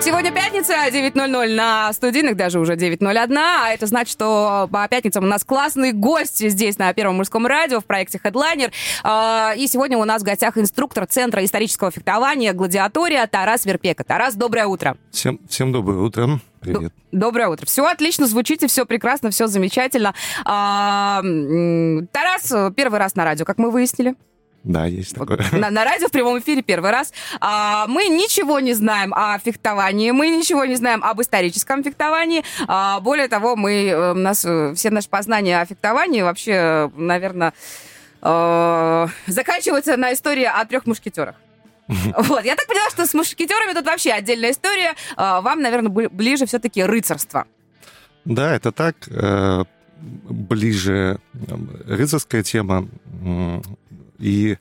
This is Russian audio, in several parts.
Сегодня пятница, 9.00 на студийных, даже уже 9.01, а это значит, что по пятницам у нас классные гости здесь на Первом мужском радио в проекте Headliner. А, и сегодня у нас в гостях инструктор Центра исторического фехтования «Гладиатория» Тарас Верпека. Тарас, доброе утро. Всем, всем доброе утро. Привет. Доброе утро. Все отлично, звучите, все прекрасно, все замечательно. А, Тарас первый раз на радио, как мы выяснили. Да, есть такое. На, на радио в прямом эфире первый раз. А, мы ничего не знаем о фехтовании, мы ничего не знаем об историческом фехтовании. А, более того, мы, э, у нас э, все наши познания о фехтовании вообще, наверное, э, заканчиваются на истории о трех мушкетерах. Вот. Я так поняла, что с мушкетерами тут вообще отдельная история. А, вам, наверное, ближе все-таки рыцарство. Да, это так. Ближе рыцарская тема и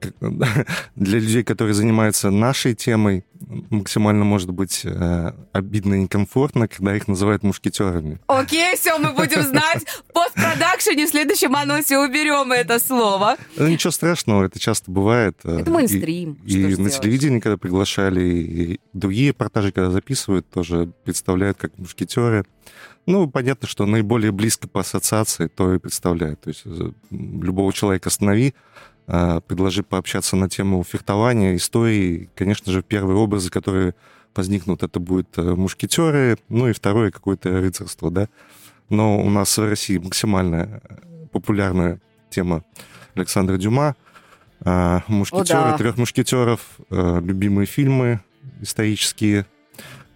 для людей, которые занимаются нашей темой, максимально может быть э, обидно и некомфортно, когда их называют мушкетерами. Окей, все, мы будем знать. В постпродакшене в следующем анонсе уберем это слово. Ну, ничего страшного, это часто бывает. Э, это мейнстрим. И, и на телевидении, когда приглашали, и другие репортажи, когда записывают, тоже представляют как мушкетеры. Ну, понятно, что наиболее близко по ассоциации то и представляют. То есть э, любого человека останови, предложи пообщаться на тему фехтования, истории. Конечно же, первые образы, которые возникнут, это будут э, мушкетеры, ну и второе какое-то рыцарство, да. Но у нас в России максимально э, популярная тема Александра Дюма, мушкетеры, О, да. трех мушкетеров, э, любимые фильмы исторические.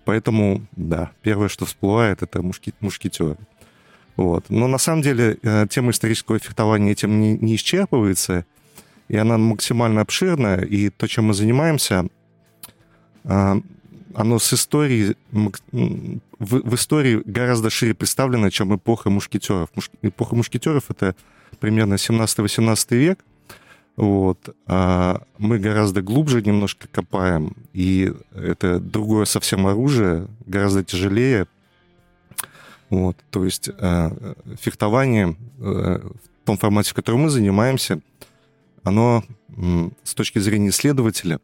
Поэтому, да, первое, что всплывает, это мушки, мушкетеры. Вот. Но на самом деле тема исторического фехтования этим не, не исчерпывается и она максимально обширная, и то, чем мы занимаемся, а, оно с историей, в, истории гораздо шире представлено, чем эпоха мушкетеров. Эпоха мушкетеров — это примерно 17-18 век, вот. А мы гораздо глубже немножко копаем, и это другое совсем оружие, гораздо тяжелее. Вот. То есть э, фехтование э, в том формате, в котором мы занимаемся — оно с точки зрения исследователя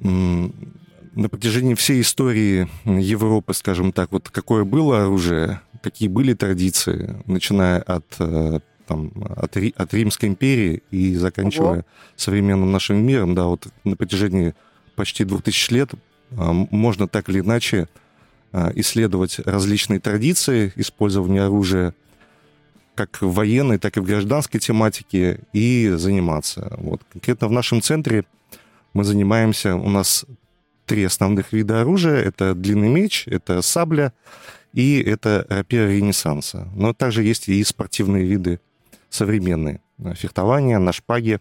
на протяжении всей истории Европы, скажем так, вот какое было оружие, какие были традиции, начиная от, э, там, от, от Римской империи и заканчивая Ого. современным нашим миром, да, вот на протяжении почти двух тысяч лет а, можно так или иначе исследовать различные традиции использования оружия, как в военной, так и в гражданской тематике и заниматься. Вот. Конкретно в нашем центре мы занимаемся, у нас три основных вида оружия. Это длинный меч, это сабля и это рапира Ренессанса. Но также есть и спортивные виды современные. Фехтование на шпаге.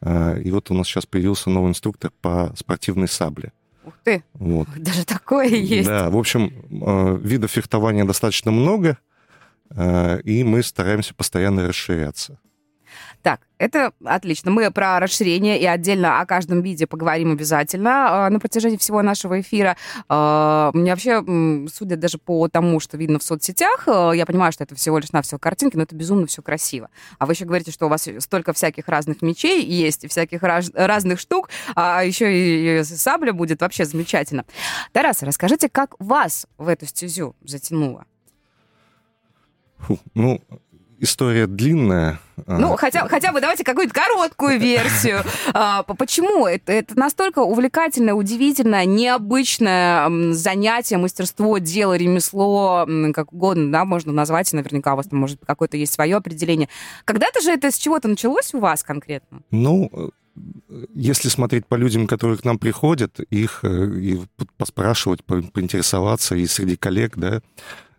А, и вот у нас сейчас появился новый инструктор по спортивной сабле. Ух ты! Вот. Даже такое есть. Да, в общем, а, видов фехтования достаточно много – Э, и мы стараемся постоянно расширяться. Так, это отлично. Мы про расширение и отдельно о каждом виде поговорим обязательно э, на протяжении всего нашего эфира. Э, мне вообще, судя даже по тому, что видно в соцсетях, я понимаю, что это всего лишь навсего картинки, но это безумно все красиво. А вы еще говорите, что у вас столько всяких разных мечей есть, всяких раз, разных штук, а еще и сабля будет вообще замечательно. Тарас, расскажите, как вас в эту стезю затянуло? Фу, ну, история длинная. А. Ну, хотя, хотя бы давайте какую-то короткую версию. А, почему? Это, это настолько увлекательное, удивительное, необычное занятие, мастерство, дело, ремесло, как угодно, да, можно назвать, наверняка у вас там, может, какое-то есть свое определение. Когда-то же это с чего-то началось у вас конкретно? Ну, если смотреть по людям, которые к нам приходят, их э, и поспрашивать, поинтересоваться и среди коллег, да, Э,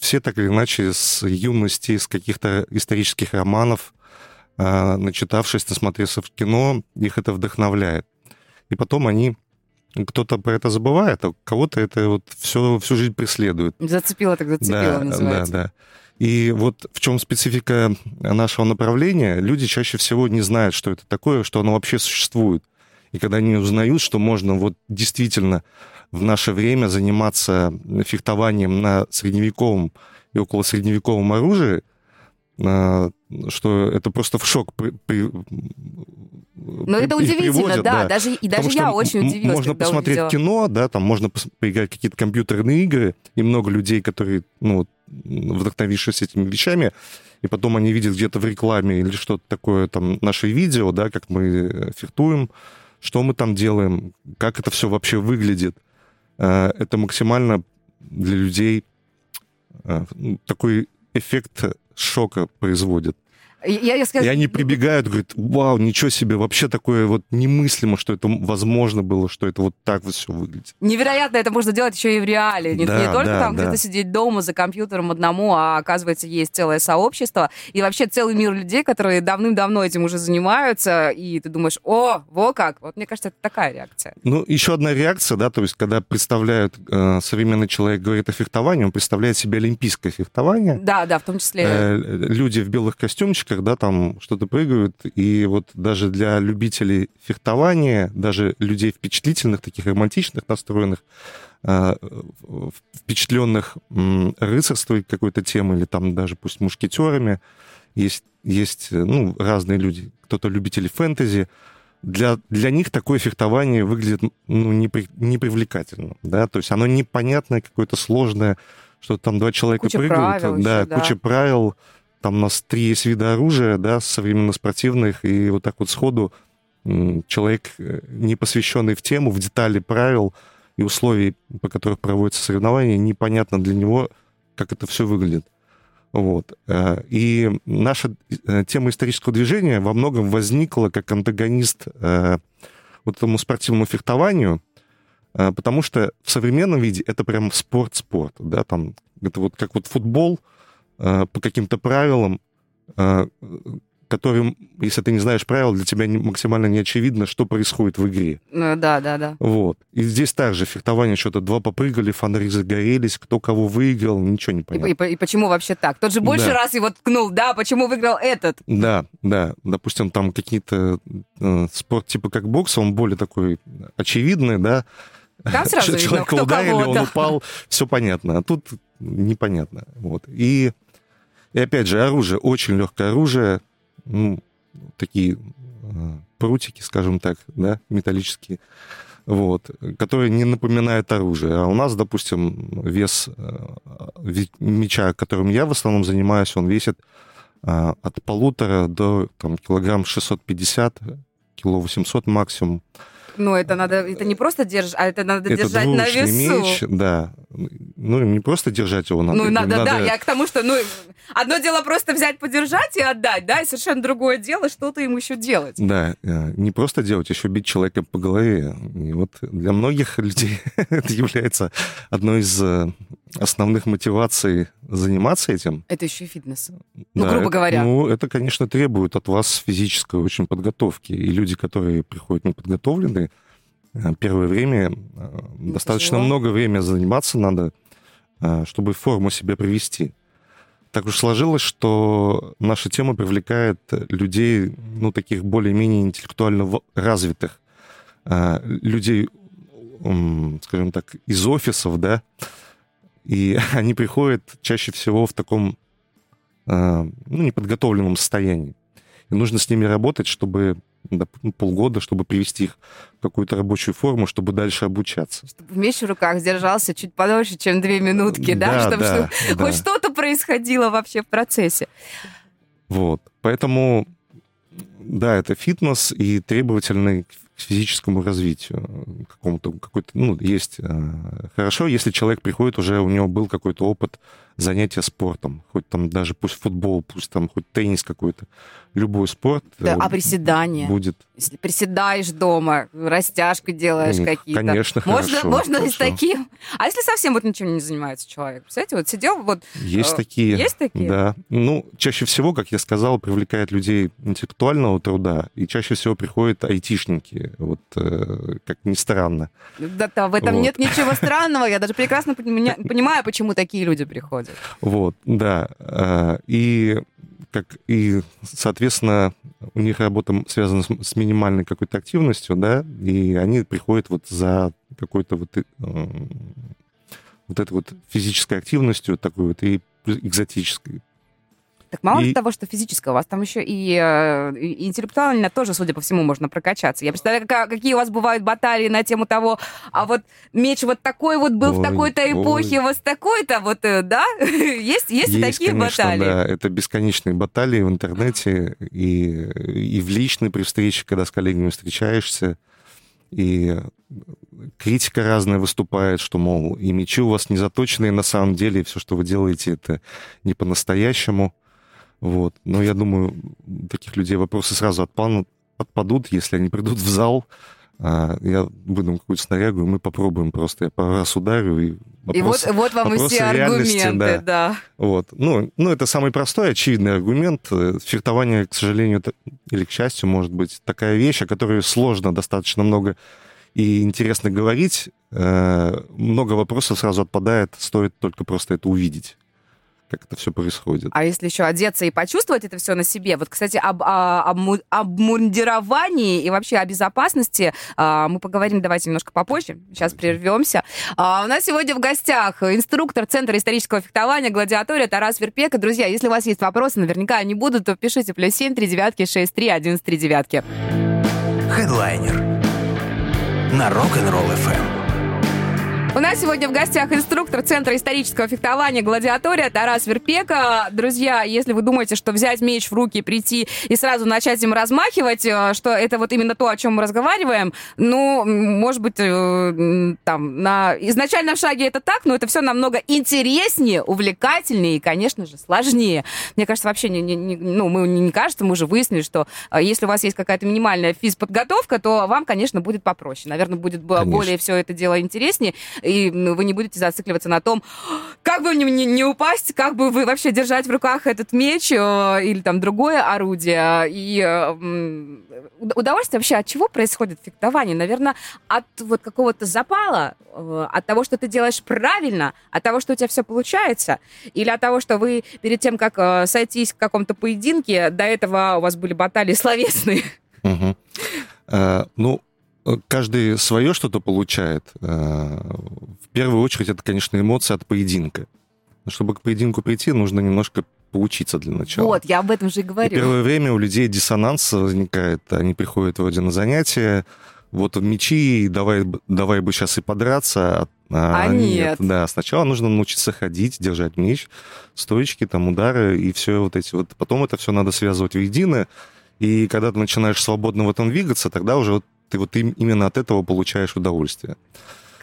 все так или иначе с юности, с каких-то исторических романов, э, начитавшись, насмотревшись в кино, их это вдохновляет. И потом они кто-то про это забывает, а кого-то это вот все, всю жизнь преследует. Зацепило так зацепило, да, называется. Да, да. И вот в чем специфика нашего направления, люди чаще всего не знают, что это такое, что оно вообще существует. И когда они узнают, что можно вот действительно в наше время заниматься фехтованием на средневековом и около средневековом оружии, а, что это просто в шок при, при, но это удивительно, приводят, да, да. Даже, и даже я очень удивилась, Можно посмотреть увидела. кино, да, там можно поиграть какие-то компьютерные игры, и много людей, которые, ну, вдохновившись этими вещами, и потом они видят где-то в рекламе или что-то такое, там, наши видео, да, как мы э, фехтуем, что мы там делаем, как это все вообще выглядит. Э, это максимально для людей э, такой эффект шока производит. Я, я скажу... И они прибегают, говорят, вау, ничего себе, вообще такое вот немыслимо, что это возможно было, что это вот так вот все выглядит. Невероятно, это можно делать еще и в реале. Не, да, не только да, там да. где-то сидеть дома за компьютером одному, а оказывается есть целое сообщество и вообще целый мир людей, которые давным-давно этим уже занимаются, и ты думаешь, о, во как. Вот мне кажется, это такая реакция. Ну, еще одна реакция, да, то есть когда представляют, э, современный человек говорит о фехтовании, он представляет себе олимпийское фехтование. Да, да, в том числе. Э, люди в белых костюмчиках девочках, да, там что-то прыгают, и вот даже для любителей фехтования, даже людей впечатлительных, таких романтичных настроенных, э, впечатленных рыцарством какой-то темы, или там даже пусть мушкетерами, есть, есть ну, разные люди, кто-то любители фэнтези, для, для них такое фехтование выглядит ну, непри, непривлекательно, да, то есть оно непонятное, какое-то сложное, что там два человека куча прыгают, правил да, еще, да, куча правил, там у нас три есть вида оружия, да, современно спортивных, и вот так вот сходу человек, э, не посвященный в тему, в детали правил и условий, по которых проводятся соревнования, непонятно для него, как это все выглядит. Вот. Э, и наша э, тема исторического движения во многом возникла как антагонист вот этому спортивному фехтованию, потому что в современном виде это прям спорт-спорт, да, там это вот как вот футбол — по каким-то правилам, э, которым, если ты не знаешь правил, для тебя максимально не очевидно, что происходит в игре. Ну, да, да, да. Вот. И здесь также фехтование, что-то два попрыгали, фонари загорелись, кто кого выиграл, ничего не понятно. И, и, и почему вообще так? Тот же больше да. раз его ткнул, да, почему выиграл этот? Да, да. Допустим, там какие-то э, спорт типа как бокс, он более такой очевидный, да, там сразу Человека видно, ударили, кого, он да. упал, все понятно. А тут непонятно. Вот. И и опять же, оружие, очень легкое оружие, ну, такие э, прутики, скажем так, да, металлические, вот, которые не напоминают оружие. А у нас, допустим, вес э, меча, которым я в основном занимаюсь, он весит э, от полутора до там, килограмм 650, кило 800 максимум. Ну, это надо, это не просто держать, а это надо это держать на весу. меч, да. Ну, не просто держать его надо. Ну, надо, надо, да, я к тому, что, ну, одно дело просто взять, подержать и отдать, да, и совершенно другое дело, что-то ему еще делать. Да, э, не просто делать, еще бить человека по голове. И вот для многих людей это является одной из э, основных мотиваций заниматься этим. Это еще и фитнес. Ну, да, грубо это, говоря. Ну, это, конечно, требует от вас физической очень подготовки. И люди, которые приходят неподготовленные, первое время э, ну, достаточно тяжело. много времени заниматься надо, э, чтобы форму себе привести. Так уж сложилось, что наша тема привлекает людей, ну, таких более-менее интеллектуально развитых, людей, скажем так, из офисов, да, и они приходят чаще всего в таком ну, неподготовленном состоянии. И нужно с ними работать, чтобы полгода, чтобы привести их в какую-то рабочую форму, чтобы дальше обучаться. Чтобы меч в руках держался чуть подольше, чем две минутки, да, да чтобы да, что, да. хоть что-то происходило вообще в процессе. Вот, поэтому, да, это фитнес и требовательный к физическому развитию какому-то какой-то ну есть э, хорошо если человек приходит уже у него был какой-то опыт занятия спортом. Хоть там даже пусть футбол пусть там хоть теннис какой-то. Любой спорт да, а приседания? будет. Если приседаешь дома растяжку делаешь ну, какие-то. конечно можно хорошо, можно хорошо. и с таким? А если совсем вот ничем не занимается человек? Представляете вот сидел вот есть э, такие. есть такие? Да. Ну чаще всего как я сказал привлекает людей интеллектуального труда и чаще всего приходят айтишники. Вот э, как ни странно. Да, да в этом вот. нет ничего странного, я даже прекрасно понимаю, почему такие люди приходят. Вот, да. Э, и как и, соответственно, у них работа связана с, с минимальной какой-то активностью, да, и они приходят вот за какой-то вот, э, вот этой вот физической активностью, такой вот и экзотической. Так мало И- того, что физическое, у вас там еще и, э, и интеллектуально тоже, судя по всему, можно прокачаться. Я представляю, какая- какие у вас бывают баталии на тему того, а вот меч вот такой вот был в Ой, такой-то ой. эпохе, вот такой-то, вот, э, да? Есть, есть, и такие конечно, баталии? да. Это бесконечные баталии в интернете и, и в личной при встрече, когда с коллегами встречаешься. И критика разная выступает, что, мол, и мечи у вас не заточенные на самом деле, и все, что вы делаете, это не по-настоящему. Вот. Но я думаю, таких людей вопросы сразу отпанут, отпадут, если они придут в зал, а, я выдам какую-то снарягу, и мы попробуем просто. Я пару раз ударю, и И вот, вот вам и вопросы все аргументы, да. вот. Ну, ну, это самый простой, очевидный аргумент. Э, Фехтование, к сожалению, или к счастью, может быть такая вещь, о которой сложно достаточно много и интересно говорить. Э, Много вопросов сразу отпадает, стоит только просто это увидеть, как это все происходит. А если еще одеться и почувствовать это все на себе? Вот, кстати, об а, обму- обмундировании и вообще о безопасности а, мы поговорим давайте немножко попозже. Сейчас прервемся. А, у нас сегодня в гостях инструктор Центра исторического фехтования «Гладиатория» Тарас Верпека. Друзья, если у вас есть вопросы, наверняка они будут, то пишите плюс семь три девятки шесть три один три девятки. Хедлайнер на Rock'n'Roll FM. У нас сегодня в гостях инструктор Центра исторического фехтования «Гладиатория» Тарас Верпека. Друзья, если вы думаете, что взять меч в руки, прийти и сразу начать им размахивать, э, что это вот именно то, о чем мы разговариваем, ну, может быть, э, там, на изначальном шаге это так, но это все намного интереснее, увлекательнее и, конечно же, сложнее. Мне кажется, вообще, не, не- не- ну, мы не кажется, мы уже выяснили, что э, если у вас есть какая-то минимальная физподготовка, то вам, конечно, будет попроще. Наверное, будет Конечно. более все это дело интереснее, и вы не будете зацикливаться на том, как бы не, не- упасть, как бы вы вообще держать в руках этот меч э, или там другое орудие. И э, удовольствие вообще от чего происходит фехтование? Наверное, от вот какого-то запала, э, от того, что ты делаешь правильно, от того, что у тебя все получается, или от того, что вы перед тем, как сойтись в каком-то поединке, до этого у вас были баталии словесные. Э, Ну, каждый свое что-то получает. Э, В первую очередь, это, конечно, эмоции от поединка. Но Чтобы к поединку прийти, нужно немножко поучиться для начала. Вот, я об этом же и И говорю. первое время у людей диссонанс возникает. Они приходят вроде на занятия, вот мечи, давай, давай бы сейчас и подраться. А нет. Да, сначала нужно научиться ходить, держать меч, стоечки, там, удары и все вот эти вот. Потом это все надо связывать воедино. И когда ты начинаешь свободно в этом двигаться, тогда уже вот ты вот им- именно от этого получаешь удовольствие.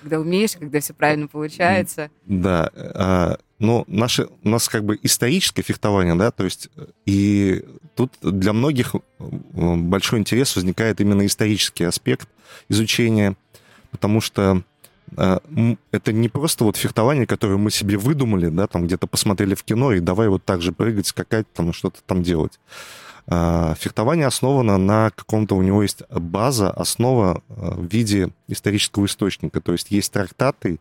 Когда умеешь, когда все правильно получается. Да, а, но наше, у нас как бы историческое фехтование, да, то есть э, и тут для многих э, большой интерес возникает именно исторический аспект изучения, потому что э, это не просто вот фехтование, которое мы себе выдумали, да, там где-то посмотрели в кино и давай вот так же прыгать, скакать, там что-то там делать. А, Фехтование основано на каком-то, у него есть база, основа э, в виде исторического источника. То есть есть трактаты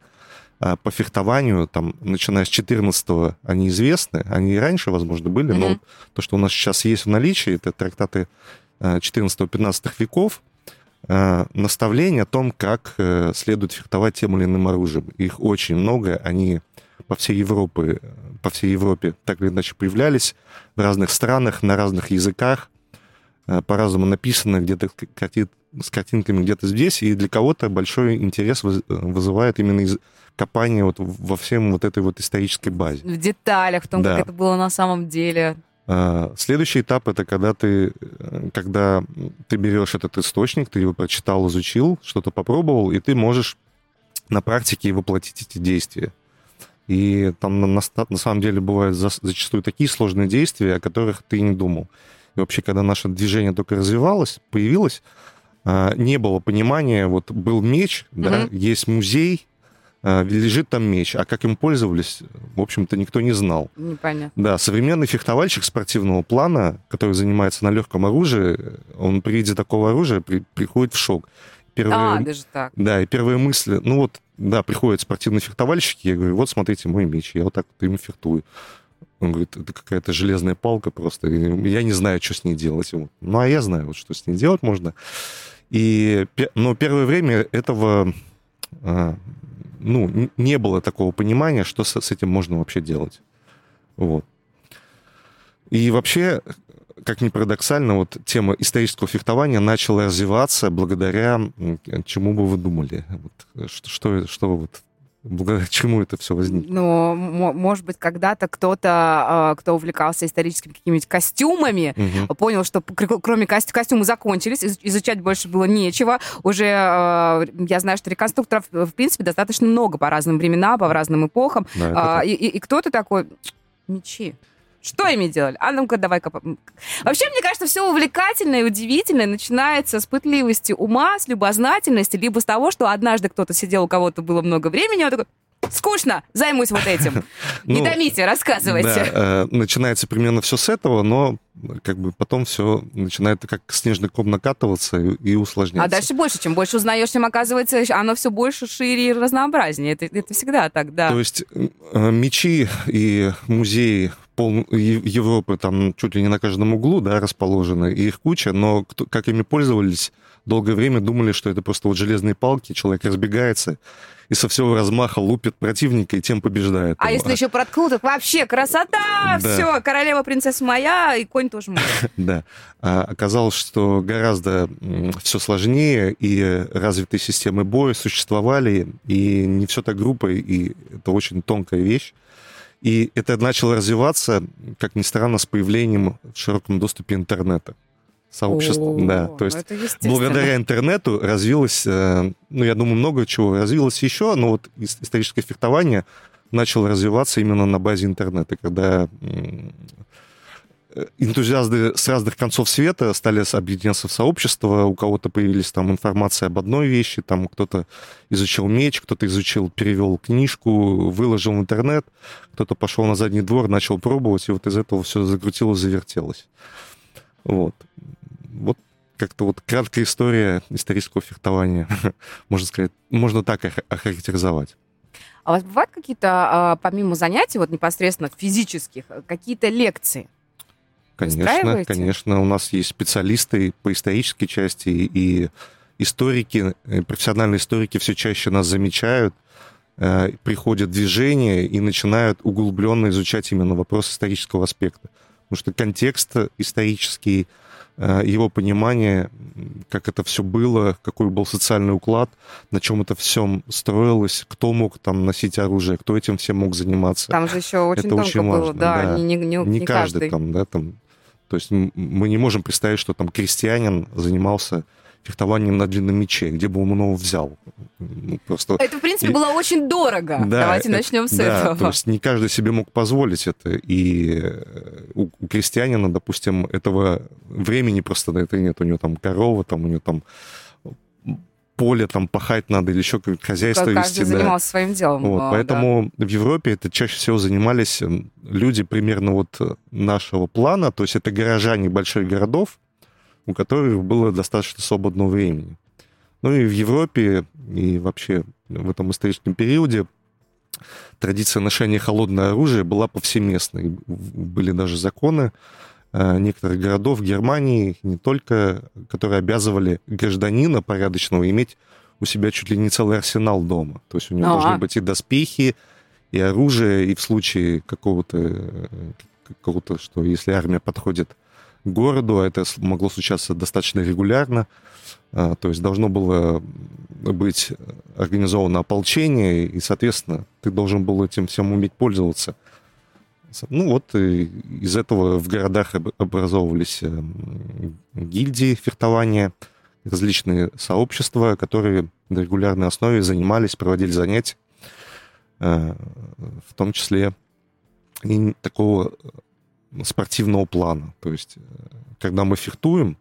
а, по фехтованию, там, начиная с 14-го, они известны, они и раньше, возможно, были, но вот то, что у нас сейчас есть в наличии, это трактаты 14-15 веков, э, наставления о том, как э, следует фехтовать тем или иным оружием. Их очень много, они по всей Европе, по всей Европе так или иначе появлялись в разных странах, на разных языках, э, по-разному написано, где-то к- карти- с картинками где-то здесь, и для кого-то большой интерес выз- вызывает именно из- копание вот во всем вот этой вот исторической базе. В деталях, в том, Да. как это было на самом деле. А, Следующий этап это когда ты, э, когда ты берешь этот источник, ты его прочитал, изучил, что-то попробовал, и ты можешь на практике воплотить эти действия. И там на, на самом деле бывают за- зачастую такие сложные действия, о которых ты не думал. И вообще, когда наше движение только развивалось, появилось, а, не было понимания, вот был меч, да, Мгм. есть музей, а, лежит там меч, а как им пользовались, в общем-то, никто не знал. Непонятно. Да, современный фехтовальщик спортивного плана, который занимается на легком оружии, он при виде такого оружия при- приходит в шок. Первые, А, даже так. Да, и первые мысли, ну вот, да, приходят спортивные фехтовальщики, я говорю, вот смотрите, мой меч, я вот так вот им фехтую. Он говорит, это какая-то железная палка просто. Я не знаю, что с ней делать. Ну, а я знаю, вот, что с ней делать можно. И, но первое время этого а, ну, не было такого понимания, что с, с этим можно вообще делать. Вот. И вообще, как ни парадоксально, вот тема исторического фехтования начала развиваться благодаря чему бы вы думали? Вот, что, что, что вы вот благодаря чему это все возникло? Ну, может быть, когда-то кто-то, а, кто увлекался историческими какими-нибудь костюмами, угу. понял, что кроме костю костюмы закончились, изучать больше было нечего. Уже а, я знаю, что реконструкторов, в принципе, достаточно много по разным временам, по разным эпохам. Да, и, и, и кто-то такой, мечи. Что ими делали? А ну-ка, давай-ка... Вообще, мне кажется, все увлекательное и удивительное начинается с пытливости ума, с любознательности, либо с того, что однажды кто-то сидел, у кого-то было много времени, он такой, скучно, займусь вот этим. Не ну, томите, рассказывайте. Э, начинается примерно все с этого, но как бы потом все начинает как снежный ком накатываться и, усложняться. А дальше больше. Чем больше узнаешь, тем оказывается, оно все больше, шире и разнообразнее. Это, это всегда так, да. То есть э, мечи и музеи пол Европы там чуть ли не на каждом углу, да, расположены, и их куча, но кто, как ими пользовались, долгое время думали, что это просто вот железные палки, человек разбегается и со всего размаха лупит противника и тем побеждает. А его. если еще проткнул, так вообще красота, да. все, королева принцесса моя, и конь тоже мой. Да. А оказалось, что гораздо все сложнее, и развитые системы боя существовали, и не все так группа, и это очень тонкая вещь. И это начало развиваться, как ни странно, с появлением в широком доступе интернета. Сообщество, О, да. То есть благодаря интернету развилось, э, ну, я думаю, много чего развилось еще, но вот историческое фехтование начало развиваться именно на базе интернета, когда энтузиасты с разных концов света стали объединяться в сообщество, у кого-то появились там информация об одной вещи, там кто-то изучил меч, кто-то изучил, перевел книжку, выложил в интернет, кто-то пошел на задний двор, начал пробовать, и вот из этого все закрутилось, завертелось. Вот. Вот как-то вот краткая история исторического фехтования, можно сказать, можно так охарактеризовать. А у вас бывают какие-то, а, помимо занятий, вот непосредственно физических, какие-то лекции? Конечно, конечно. У нас есть специалисты по исторической части, и историки, э, профессиональные историки все чаще нас замечают, э, приходят в движение и начинают углубленно изучать именно вопрос исторического аспекта. Потому что контекст исторический, э, его понимание, как это все было, какой был социальный уклад, на чем это все строилось, кто мог там носить оружие, кто этим всем мог заниматься. Там же еще очень это тонко очень было, важно, да, да. Не, не, не, не каждый, каждый там, да, там то есть мы не можем представить, что там крестьянин занимался фехтованием на длинном мече, где бы он его взял. Ну, просто... Это, в принципе, было очень дорого. Да, Давайте это, начнем с да, этого. То есть не каждый себе мог позволить это. И э, у, у крестьянина, допустим, этого времени просто на это нет. У него там корова, там у него там поле там пахать надо или еще какое-то хозяйство Каждый вести. Каждый занимался да. своим делом. Вот, а, поэтому да. в Европе это чаще всего занимались люди примерно вот нашего плана, то есть это горожане больших городов, у которых было достаточно свободного времени. Ну и в Европе, и вообще в этом историческом периоде традиция ношения холодного оружия была повсеместной. Были даже законы, Э, некоторых городов Германии, не только, которые обязывали гражданина порядочного иметь у себя чуть ли не целый арсенал дома. То есть у него а -а. должны быть и доспехи, и оружие, и в случае какого-то, э, какого-то, что если армия подходит к городу, а это могло случаться достаточно регулярно, э, то есть должно было быть организовано ополчение, и, соответственно, ты должен был этим всем уметь пользоваться. Ну вот из этого в городах образовывались э, гильдии фехтования, различные сообщества, которые на регулярной основе занимались, проводили занятия, э, в том числе и такого спортивного плана. То есть, э, когда мы фехтуем,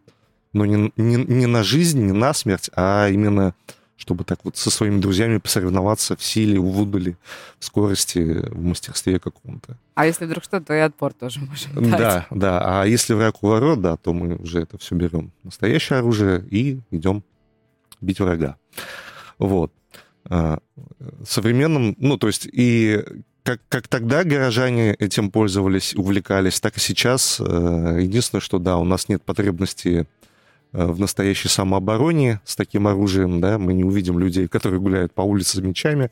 но не, не, не на жизнь, не на смерть, а именно чтобы так вот со своими друзьями посоревноваться в силе, в удали, в скорости, в мастерстве каком-то. А если вдруг что, то и отпор тоже можем дать. Да, да. А если враг у ворот, да, то мы уже это все берем. Настоящее оружие и идем бить врага. Вот. А, современным, ну, то есть и как, как тогда горожане этим пользовались, увлекались, так и сейчас. Э, единственное, что да, у нас нет потребности в настоящей самообороне с таким оружием, да, мы не увидим людей, которые гуляют по улице с мечами.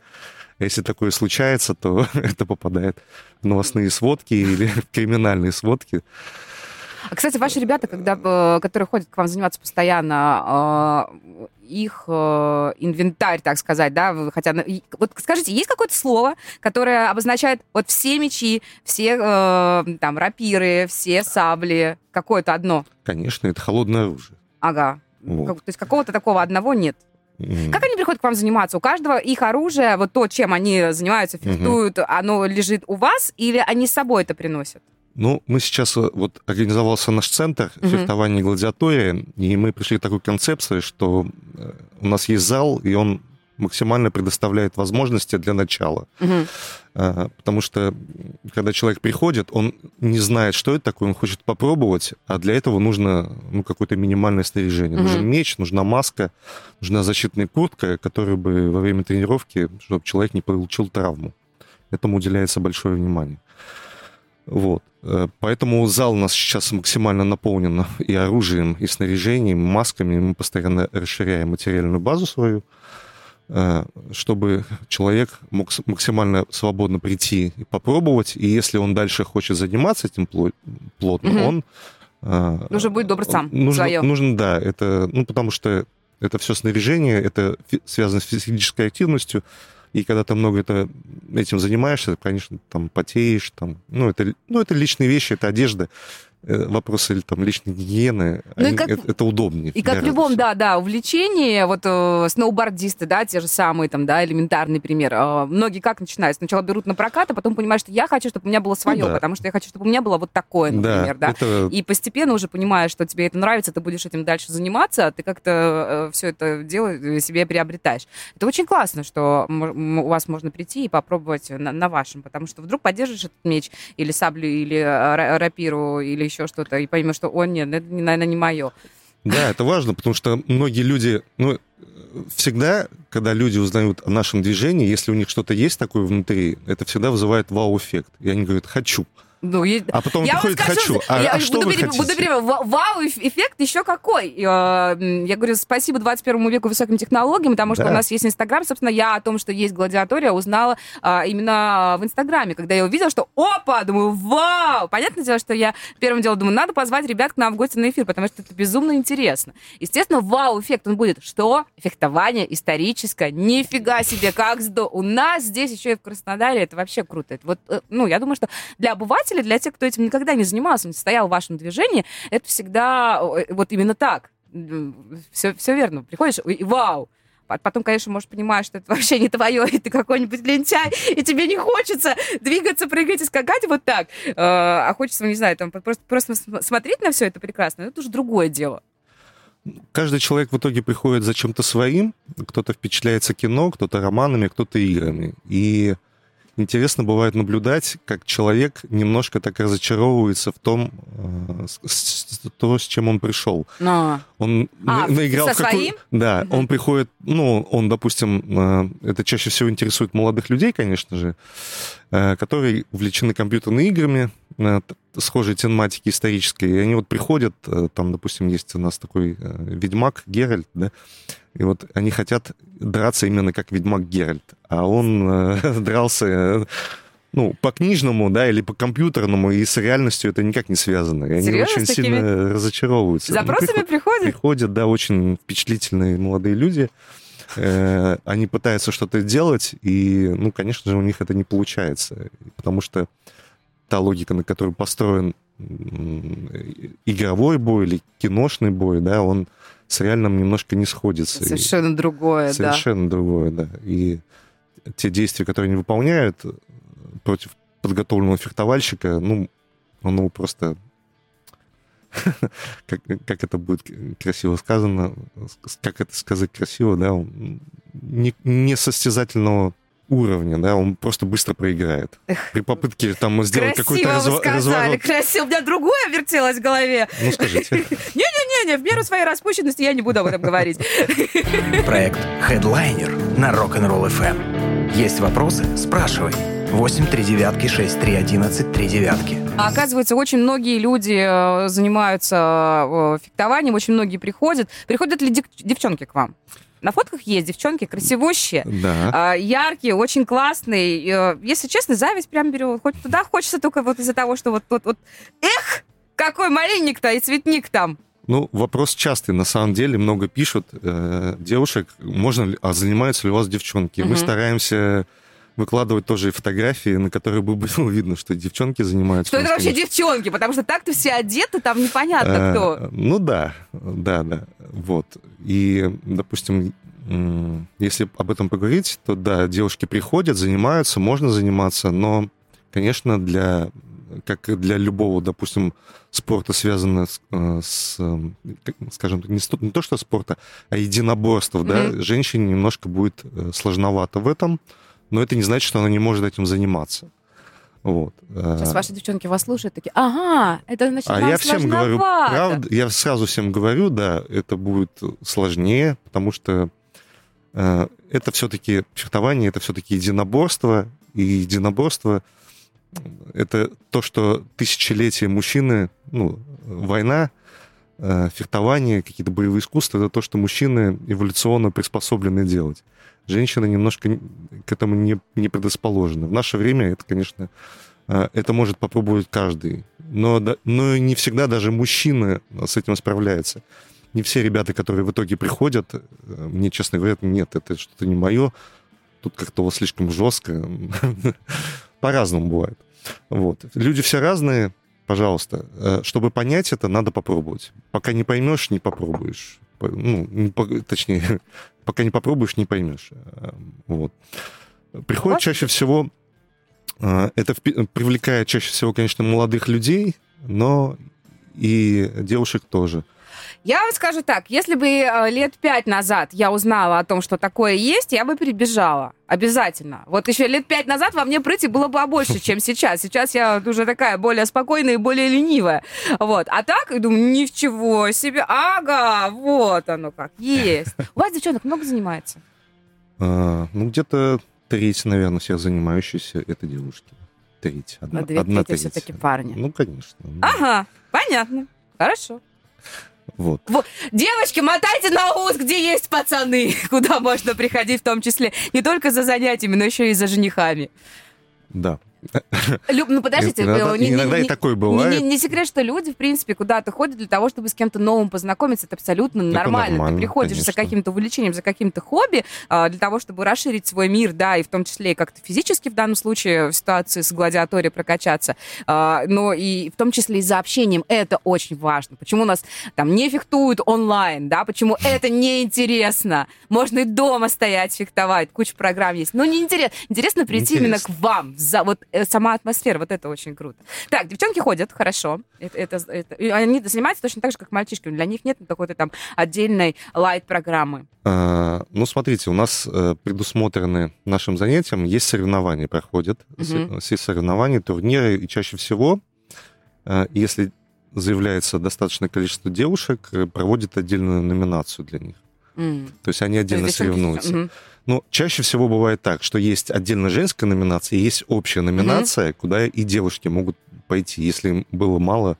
Если такое случается, то это попадает в новостные сводки или в криминальные сводки. А, кстати, ваши ребята, когда, э, которые ходят к вам заниматься постоянно, э, их э, инвентарь, так сказать, да, хотя, вот скажите, есть какое-то слово, которое обозначает вот все мечи, все там рапиры, все сабли, какое-то одно? Конечно, это холодное оружие. Ага. Вот. Как, то есть какого-то такого одного нет? Как они приходят к вам заниматься? У каждого их оружие, вот то, чем они занимаются, фехтуют, mm оно лежит у вас, или они с собой это приносят? Ну, мы сейчас, э, вот организовался наш центр угу. фехтования и гладиатории, и мы пришли к такой концепции, что э, у нас есть зал, и он максимально предоставляет возможности для начала. Угу. Потому что, когда человек приходит, он не знает, что это такое, он хочет попробовать, а для этого нужно ну, какое-то минимальное снаряжение. Угу. Нужен меч, нужна маска, нужна защитная куртка, которая бы во время тренировки, чтобы человек не получил травму. Этому уделяется большое внимание. Вот. Э, поэтому зал у нас сейчас максимально наполнен и оружием, и снаряжением, и масками. Мы постоянно расширяем материальную базу свою, чтобы человек мог максимально свободно прийти и попробовать. И если он дальше хочет заниматься этим плотно, угу. он... Э, нужно будет добрать сам нужно, свое. Нужно, да. Это, ну, потому что это все снаряжение, это связано с физической активностью, и когда ты много это, этим занимаешься, конечно, там потеешь, там, ну, это, ну, это личные вещи, это одежда. Э, вопросы там, личной гигиены, ну, они, как, это, это удобнее. И как в любом, да, да, увлечении, вот э, сноубордисты, да, те же самые, там, да, элементарный пример. Э, многие как начинают? Сначала берут на прокат, а потом понимают, что я хочу, чтобы у меня было свое, ну, да. потому что я хочу, чтобы у меня было вот такое, например, да. да? Это... И постепенно уже понимаешь, что тебе это нравится, ты будешь этим дальше заниматься, ты как-то э, все это дело э, себе приобретаешь. Это очень классно, что у вас можно прийти и попробовать на, на вашем, потому что вдруг поддержишь этот меч или саблю, или э, рапиру, или еще что-то, и поймешь, что, о, нет, это, наверное, не мое. Да, это важно, потому что многие люди, ну, всегда, когда люди узнают о нашем движении, если у них что-то есть такое внутри, это всегда вызывает вау-эффект. И они говорят, хочу. Ну, а потом я приходит скажу, «хочу». А, я, а что буду, вы хотите? Буду перебивать. Вау-эффект еще какой. Я говорю, спасибо 21 веку высоким технологиям, потому что да. у нас есть Инстаграм. Собственно, я о том, что есть гладиатория, узнала а, именно в Инстаграме, когда я увидела, что опа, думаю, вау! Понятное дело, что я первым делом думаю, надо позвать ребят к нам в гости на эфир, потому что это безумно интересно. Естественно, вау-эффект, он будет. Что? Фехтование историческое. Нифига себе, как здорово. У нас здесь еще и в Краснодаре это вообще круто. Это вот, э, ну, я думаю, что для обывателя слушатели, для тех, кто этим никогда не занимался, не стоял в вашем движении, это всегда э, вот именно так. Все, все верно. Приходишь, и вау, Потом, конечно, может, понимаешь, что это вообще не твое, и ты какой-нибудь лентяй, и тебе не хочется двигаться, прыгать и скакать вот так. Э, а хочется, не знаю, там просто, просто смотреть на все это прекрасно, это уже другое дело. Каждый человек в итоге приходит за чем-то своим. Кто-то впечатляется кино, кто-то романами, кто-то играми. И интересно бывает наблюдать, как человек немножко так разочаровывается в том, э, с, то, с чем он пришел. Но... Он а, наиграл со своим? Да, угу. он приходит, ну, он, допустим, э, это чаще всего интересует молодых людей, конечно же, э, которые увлечены компьютерными играми, схожей тематики исторической, и они вот приходят, там, допустим, есть у нас такой ведьмак Геральт, да, и вот они хотят драться именно как ведьмак Геральт. А он э, дрался, э, ну, по книжному, да, или по компьютерному, и с реальностью это никак не связано. И они очень сильно разочаровываются. Запросами ну, приходят? Приходят, да, очень впечатлительные молодые люди. Э, они пытаются что-то делать, и, ну, конечно же, у них это не получается. Потому что та логика, на которой построен игровой бой или киношный бой, да, он с реальным немножко не сходится. Совершенно и другое, совершенно да. другое, да. И те действия, которые они выполняют против подготовленного фехтовальщика, ну, ну просто как, как это будет красиво сказано, как это сказать красиво, да, не, не состязательного уровня, да, он просто быстро проиграет. При попытке там сделать какой-то разво- сказали, разворот. Красиво, у меня другое вертелось в голове. Ну, скажите. Не-не-не, в меру своей распущенности я не буду об этом говорить. Проект Headliner на Rock'n'Roll FM. Есть вопросы? Спрашивай. 8 3 девятки 6 3 11 3 девятки. А оказывается, очень многие люди э, занимаются э, фехтованием, очень многие приходят. Приходят ли дев- девчонки к вам? На фотках есть девчонки красивущие, Да. э, яркие, очень классные. Э, Если честно, зависть прям берет. Хоть туда хочется только вот из-за того, что вот вот вот. Эх, какой малинник-то и цветник там. Ну, вопрос частый. На самом деле много пишут э, девушек, можно ли, а занимаются ли у вас девчонки. Мы Мгм. стараемся выкладывать тоже и фотографии, на которых бы было видно, что девчонки занимаются. Что это вообще настоящим. девчонки? Потому что так-то все одеты, там непонятно Э, кто. Ну да, да, да. Вот. И, допустим, если об этом поговорить, то да, девушки приходят, занимаются, можно заниматься, но, конечно, для как и для любого, допустим, спорта, связанного с, э, с, скажем так, не, не то что спорта, а единоборств, да, Мгм. женщине немножко будет э, сложновато в этом, но это не значит, что она не может этим заниматься. Вот. Сейчас Э, ваши девчонки вас слушают, такие, ага, это значит, а я всем говорю, сложновато». правда, я сразу всем говорю, да, это будет сложнее, потому что э, это все-таки фехтование, это все-таки единоборство, и единоборство это то, что тысячелетия мужчины, ну, война, фехтование, какие-то боевые искусства, это то, что мужчины эволюционно приспособлены делать. Женщины немножко к этому не, не предрасположены. В наше время это, конечно, э, это может попробовать каждый. Но, но не всегда даже мужчина с этим справляется. Не все ребята, которые в итоге приходят, э, мне честно говорят, нет, это что-то не мое, тут как-то вас слишком жестко. По-разному бывает. Вот. Люди все разные, пожалуйста. Э, Чтобы понять это, надо попробовать. Пока не поймешь, не попробуешь. По- Ну, не по- точнее, пока не попробуешь, не поймешь. Э, Вот. Приходит Классно. чаще всего, э, это привлекает чаще всего, конечно, молодых людей, но и девушек тоже. Я вам скажу так, если бы э, лет пять назад я узнала о том, что такое есть, я бы перебежала. Обязательно. Вот еще лет пять назад во мне прыти было бы больше, чем сейчас. Сейчас я уже такая более спокойная и более ленивая. Вот. А так, думаю, ничего себе. Ага, вот оно как. Есть. У вас девчонок много занимается? А, Ну, где-то треть, наверное, всех занимающихся это девушки. Треть. Одна, А две одна трети треть. всё-таки парни. Ну, конечно. Ага, понятно. Хорошо. Вот. Девочки, мотайте на ус, где есть пацаны, куда можно приходить в том числе не только за занятиями, но еще и за женихами. Да. Люб, ну подождите, Иногда, э, не- не- иногда и не- такое не, бывает. не- не секрет, что люди, в принципе, куда-то ходят для того, чтобы с кем-то новым познакомиться. Это абсолютно нормально. нормально, Ты приходишь за конечно. каким-то увлечением, за каким-то хобби, а, для того, чтобы расширить свой мир, да, и в том числе и как-то физически в данном случае в ситуации с гладиаторией прокачаться, а, но и в том числе и за общением. Это очень важно. Почему у нас там не фехтуют онлайн, да, почему это неинтересно. Можно и дома стоять, фехтовать, куча программ есть. Но неинтересно. Интересно прийти именно к Интересно. вам, за вот сама атмосфера, вот это очень круто. Так, девчонки ходят, хорошо. Это, это- это- и они занимаются точно так же, как мальчишки. Для них нет какой-то там отдельной лайт-программы. А, Ну, смотрите, у нас э, предусмотрены нашим занятиям, есть соревнования, проходят. Все соревнования, турниры, и чаще всего, э, если заявляется достаточное количество девушек, э, проводят отдельную номинацию для них. М. То есть они То отдельно есть девчонки- соревнуются. Мгм. Но чаще всего бывает так, что есть отдельно женская номинация, есть общая номинация, куда и девушки могут пойти. Если им было мало,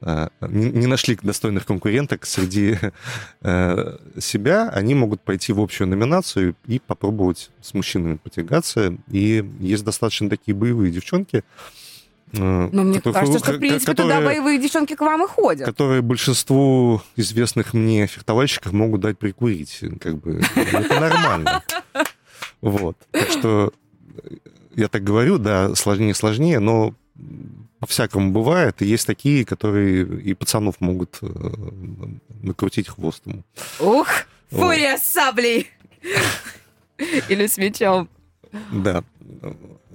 э, не не нашли достойных конкуренток среди э, себя, они могут пойти в общую номинацию и попробовать с мужчинами потягаться. И есть достаточно такие боевые девчонки. Э, Но мне которых- кажется, что, в принципе, туда которые- боевые девчонки к вам и ходят. которые большинству известных мне фехтовальщиков могут дать прикурить. Как бы это нормально. Вот. Так что э, я так говорю, да, сложнее сложнее, но по-всякому бывает. И есть такие, которые и пацанов могут э, накрутить хвостом. Ух, Вот. фурия с саблей. Или с мечом. Да.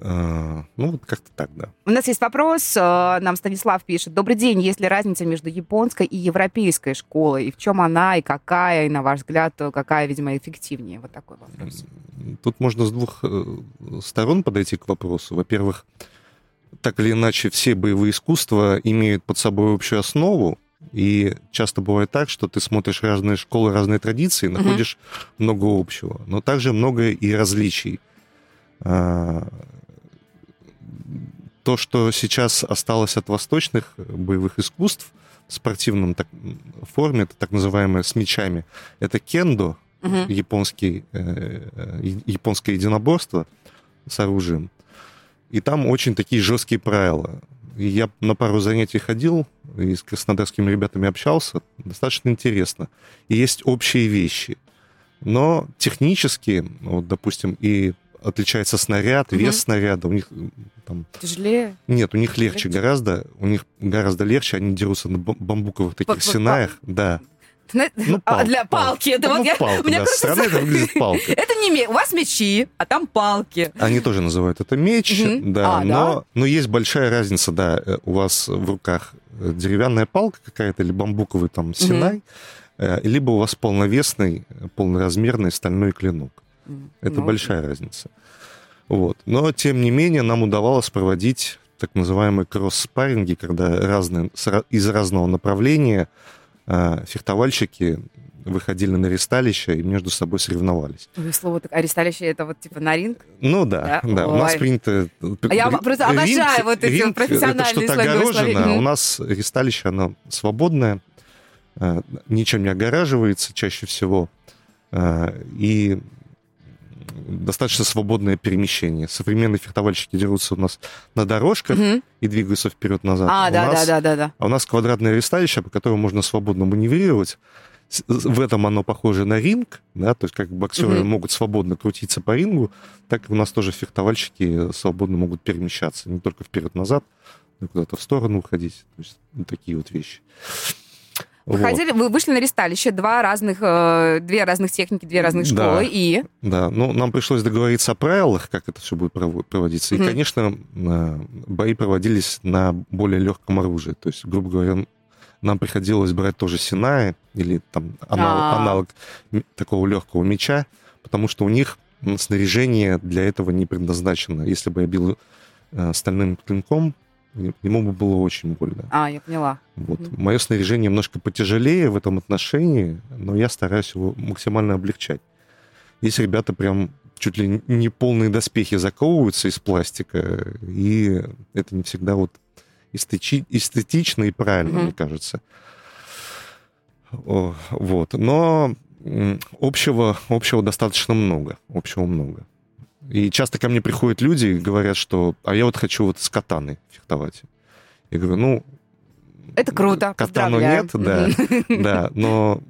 Э, Ну, вот как-то так, да. У нас есть вопрос, э, нам Станислав пишет. Добрый день, есть ли разница между японской и европейской школой? И в чем она, и какая, и, на ваш взгляд, э, какая, видимо, эффективнее? Вот такой вопрос. Тут можно с двух сторон подойти к вопросу. Во-первых, так или иначе, все боевые искусства имеют под собой общую основу, и часто бывает так, что ты смотришь разные школы, разные традиции, находишь много общего, но также много и различий. А, то, что сейчас осталось от восточных боевых искусств в спортивном так, форме, это так называемое с мечами, это кендо, угу. японский, э, японское единоборство с оружием. И там очень такие жесткие правила. И я на пару занятий ходил и с краснодарскими ребятами общался. Достаточно интересно. И есть общие вещи. Но технически, вот, допустим, и отличается снаряд, вес снаряда. У них там... Тяжелее? Нет, у них легче, легче гораздо. У них гораздо легче. Они дерутся на бамбуковых таких Б- синаях. Да. Ну, пал, а, для палки. Это ну, вот я, палка, у меня да. Страна это выглядит палка. Это не меч. У вас мечи, а там палки. Они тоже называют это меч, угу. да, а, но, да. но есть большая разница, да. Э, у вас в руках э, деревянная палка какая-то или бамбуковый там синай, угу. либо у вас полновесный, полноразмерный стальной клинок. Это ну, большая разница. Вот. Но, тем не менее, нам удавалось проводить так называемые кросс-спарринги, когда разные, из разного направления а, фехтовальщики выходили на ресталище и между собой соревновались. Вы слово так, а ресталище это вот типа на ринг? Ну да, да. да. У нас принято... А я просто ринг, обожаю вот эти ринг, профессиональные это что-то огорожено, у нас ресталище, оно свободное, а, ничем не огораживается чаще всего. А, и достаточно свободное перемещение. Современные фехтовальщики дерутся у нас на дорожках угу. и двигаются вперед-назад. А, а да, нас, да, да, да, да. А у нас квадратное ресталище, по которому можно свободно маневрировать. В этом оно похоже на ринг, да, то есть как боксеры угу. могут свободно крутиться по рингу, так и у нас тоже фехтовальщики свободно могут перемещаться, не только вперед-назад, но куда-то в сторону уходить. То есть вот такие вот вещи. Выходили, вот. вы вышли на ресталище, два разных, э, две разных техники, две разных школы, да, и... Да, ну, нам пришлось договориться о правилах, как это все будет проводиться. Mm-hmm. И, конечно, э, бои проводились на более легком оружии. То есть, грубо говоря, нам приходилось брать тоже Синаи или там а. аналог такого легкого меча, потому что у них снаряжение для этого не предназначено. Если бы я бил э, стальным клинком, ему бы было очень больно. А, я поняла. Вот. Mm-hmm. Мое снаряжение немножко потяжелее в этом отношении, но я стараюсь его максимально облегчать. Есть ребята прям чуть ли не полные доспехи заковываются из пластика, и это не всегда вот эстети- эстетично и правильно, mm-hmm. мне кажется. Вот. Но общего, общего достаточно много. Общего много. И часто ко мне приходят люди и говорят, что а я вот хочу вот с катаной фехтовать. Я говорю, ну... Это круто, Катану нет, да, да, но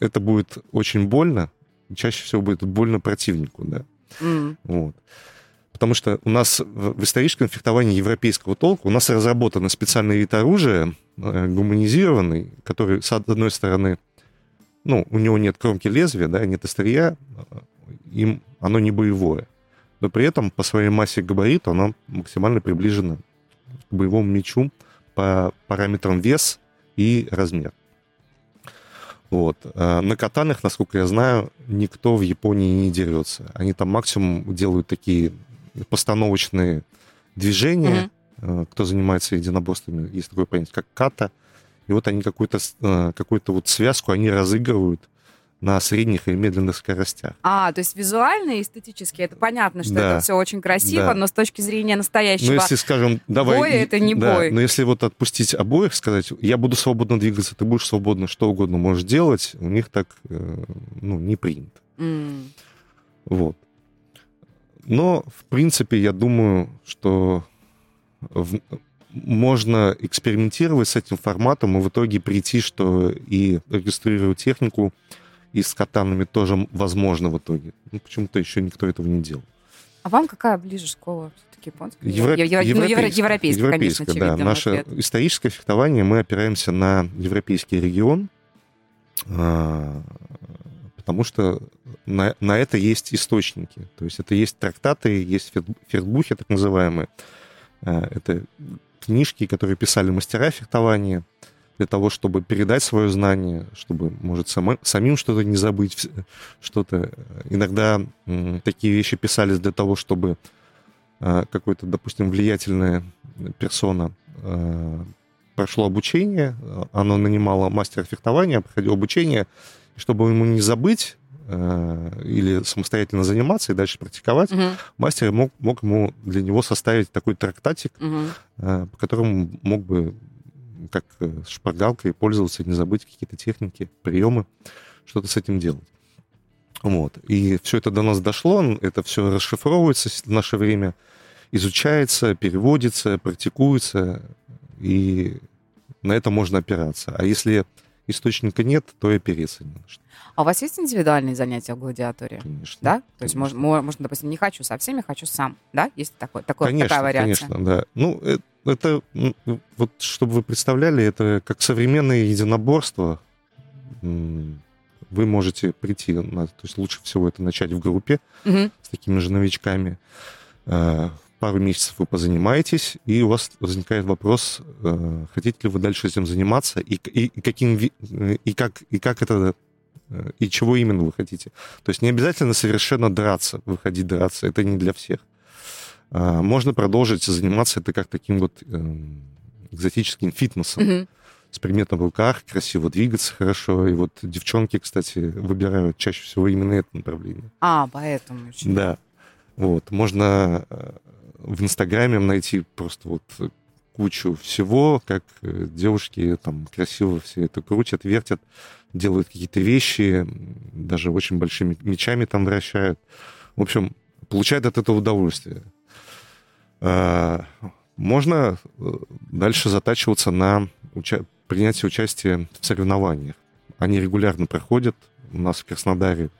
это будет очень больно. Чаще всего будет больно противнику, да. Mm. Вот. Потому что у нас в историческом фехтовании европейского толка у нас разработаны специальные вид оружия, э, гуманизированный, который, с одной стороны, ну, у него нет кромки лезвия, да, нет острия, э, им оно не боевое но при этом по своей массе габариту она максимально приближена к боевому мечу по параметрам вес и размер. Вот. А на катанах, насколько я знаю, никто в Японии не дерется. Они там максимум делают такие постановочные движения. Mm-hmm. Кто занимается единоборствами, есть такое понятие, как ката. И вот они какую-то, а, какую-то вот связку они разыгрывают на средних и медленных скоростях. А, то есть визуально и эстетически это понятно, что да. это все очень красиво, да. но с точки зрения настоящего ну, если, скажем, давай, боя это не да, бой. Но если вот отпустить обоих, сказать, я буду свободно двигаться, ты будешь свободно что угодно можешь делать, у них так э, ну, не принято. Mm. Вот. Но, в принципе, я думаю, что в, можно экспериментировать с этим форматом и в итоге прийти, что и регистрировать технику и с катанами тоже возможно в итоге. Ну, почему-то еще никто этого не делал. А вам какая ближе школа? Все-таки японская? Евро... Евро... Ну, европейская, европейская, европейская конечно, да. Наше ответ. историческое фехтование, мы опираемся на европейский регион, а, потому что на, на это есть источники. То есть это есть трактаты, есть фехтбухи, так называемые. А, это книжки, которые писали мастера фехтования, для того, чтобы передать свое знание, чтобы, может, само, самим что-то не забыть, что-то. Иногда такие вещи писались для того, чтобы э, какой-то, допустим, влиятельная персона э, прошло обучение, оно нанимало мастера фехтования, проходил обучение, чтобы ему не забыть э, или самостоятельно заниматься и дальше практиковать, Мгм. мастер мог, мог ему для него составить такой трактатик, э, по которому мог бы как э, шпаргалкой пользоваться, не забыть какие-то техники, приемы, что-то с этим делать. Вот. И все это до нас дошло, это все расшифровывается в наше время, изучается, переводится, практикуется, и на это можно опираться. А если источника нет, то и опереться не на что, А у вас есть индивидуальные занятия в гладиаторе? конечно. Да? То есть Конечно. можно, можно, допустим, не хочу со всеми, хочу сам. Да? Есть такой, такой, Конечно, такая вариация? конечно, да. Ну, э- это, м, вот, чтобы вы представляли, это как современное единоборство. Вы можете прийти, на, то есть лучше всего это начать в группе Мгм. с такими же новичками. Э, Пару месяцев вы позанимаетесь, и у вас возникает вопрос, э, хотите ли вы дальше этим заниматься, и, и, и каким, и, как, и как это, э, и чего именно вы хотите. То есть не обязательно совершенно драться, выходить драться, это не для всех. А, Можно продолжить заниматься это как таким вот эм, экзотическим фитнесом Мгм. с предметом в руках, красиво двигаться хорошо. И вот девчонки, кстати, выбирают чаще всего именно это направление. А, поэтому еще. Да. Вот. Можно э, в Инстаграме найти просто вот кучу всего, как э, девушки там красиво все это крутят, вертят, делают какие-то вещи, даже очень большими мечами там вращают. В общем, получают от этого удовольствие. А, Можно э, дальше затачиваться на уча- принятие участия в соревнованиях. Они регулярно проходят. У нас в Краснодаре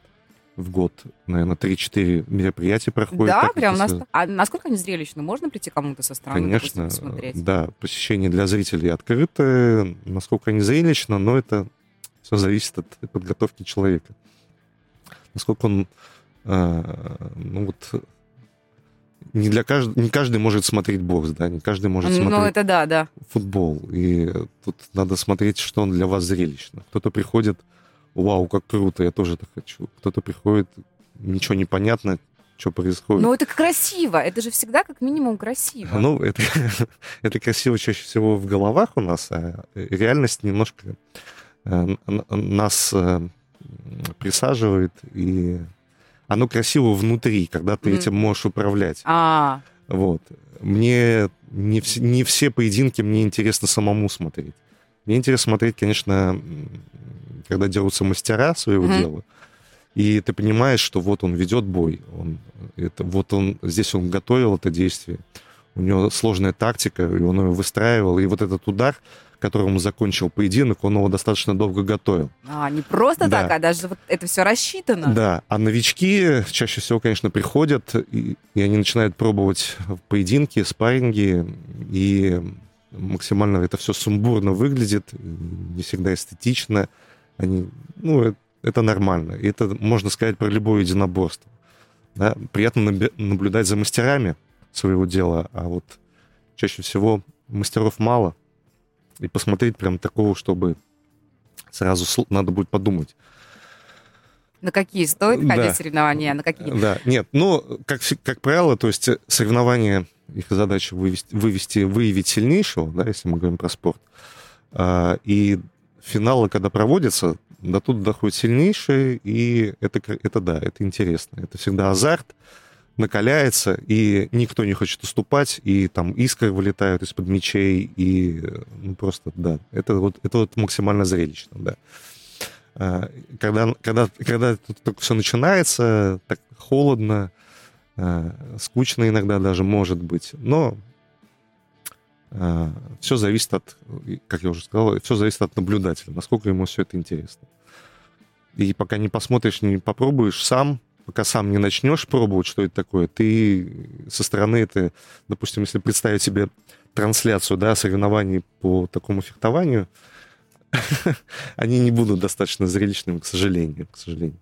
в год, наверное, 3-4 мероприятия проходят. Да, прям. если- нас- А насколько они зрелищны? Можно прийти кому-то со стороны, Конечно, допустим, посмотреть? э, да, посещение для зрителей открыто, насколько они зрелищно, но это все зависит от подготовки человека. Насколько он, э, ну вот, не для каждого, не каждый может смотреть бокс, да, не каждый может Ну, смотреть это да, да. футбол. И тут надо смотреть, что он для вас зрелищно. Кто-то приходит, вау, как круто, я тоже так хочу. Кто-то приходит, ничего не понятно, что происходит. Но это красиво. Это же всегда как минимум красиво. Ну, это, это красиво чаще всего в головах у нас, а реальность немножко э, нас э, присаживает, и оно красиво внутри, когда ты Мгм. этим можешь управлять. А, Вот. Мне не, вс- не все поединки мне интересно самому смотреть. Мне интересно смотреть, конечно, когда дерутся мастера своего Мгм. дела, и ты понимаешь, что вот он ведет бой, он, это, вот он, здесь он готовил это действие, у него сложная тактика, и он ее выстраивал, и вот этот удар, которым он закончил поединок, он его достаточно долго готовил. а, не просто Да. так, а даже вот это все рассчитано. Да, а новички чаще всего, конечно, приходят, и, и они начинают пробовать поединки, спарринги, и максимально это все сумбурно выглядит, не всегда эстетично. Они, ну, э- это нормально. И это можно сказать про любое единоборство. Да? Приятно наблюдать за мастерами своего дела, а вот чаще всего мастеров мало. И посмотреть прям такого, чтобы сразу надо будет подумать. На какие стоит Да. ходить соревнования, а на какие? Да, нет, ну, как, как правило, то есть соревнования, их задача вывести, вывести, выявить сильнейшего, да, если мы говорим про спорт. А, и финалы, когда проводятся, до туда доходят сильнейшие, и это, это да, это интересно. Это всегда азарт, накаляется, и никто не хочет уступать, и там искры вылетают из-под мечей, и ну, просто, да, это вот, это вот максимально зрелищно, да. А, Когда, когда, когда тут только все начинается, так холодно, а, скучно иногда даже может быть, но все зависит от, как я уже сказал, все зависит от наблюдателя, насколько ему все это интересно. И пока не посмотришь, не попробуешь сам, пока сам не начнешь пробовать, что это такое, ты со стороны это, допустим, если представить себе трансляцию, да, соревнований по такому фехтованию, они не будут достаточно зрелищными, к сожалению, к сожалению.